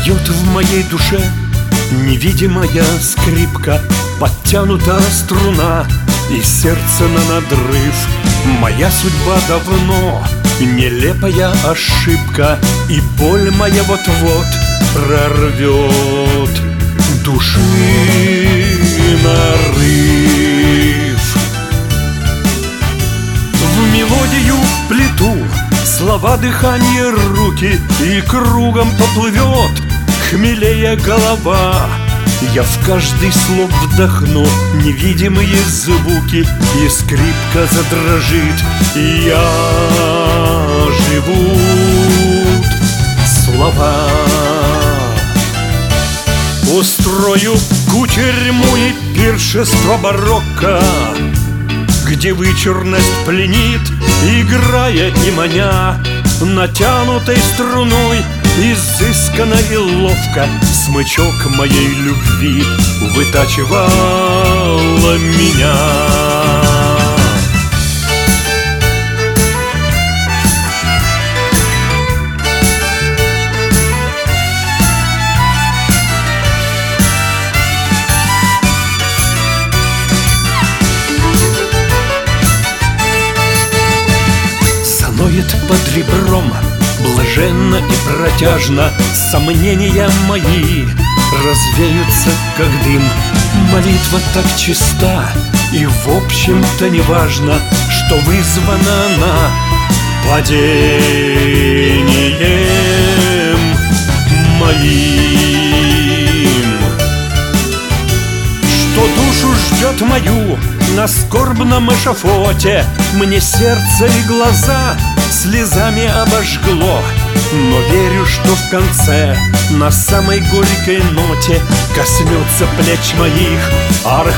Поет в моей душе невидимая скрипка Подтянута струна и сердце на надрыв. Моя судьба давно нелепая ошибка И боль моя вот-вот прорвет Души нарыв В мелодию плиту Слова, дыхание, руки И кругом поплывет Хмелея голова я в каждый слог вдохну невидимые звуки И скрипка задрожит, я живут слова. Устрою кутерьму и пиршество барокко Где вычурность пленит, играя и маня Натянутой струной Изысканно и ловко Смычок моей любви Вытачивала меня. Заноет под ребром Блаженно и протяжно Сомнения мои развеются, как дым. Молитва так чиста И в общем-то не важно Что вызвана она Падением моим. Что душу ждет мою на скорбном эшафоте? Мне сердце и глаза слезами обожгло. Но верю, что в конце на самой горькой ноте Коснется плеч моих архангела.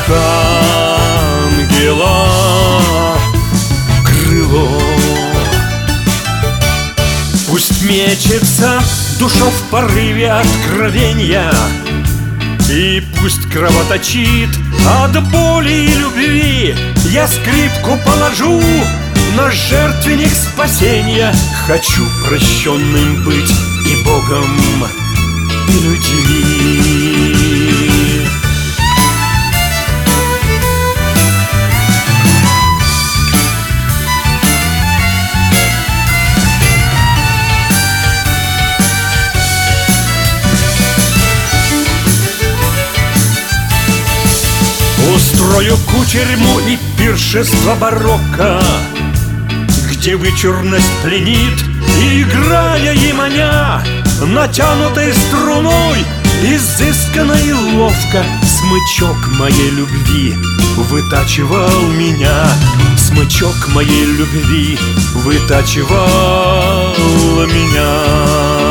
Крыло. Пусть мечется душа в порыве откровения И пусть кровоточит от боли и любви. Я скрипку положу на жертвенник спасения. Хочу прощенным быть и Богом, и людьми. Устрою кутерьму и пиршество барокко Где вычурность пленит и играя и маня Натянутой струной Изысканно и ловко Смычок моей любви Вытачивал меня. Смычок моей любви Вытачивал меня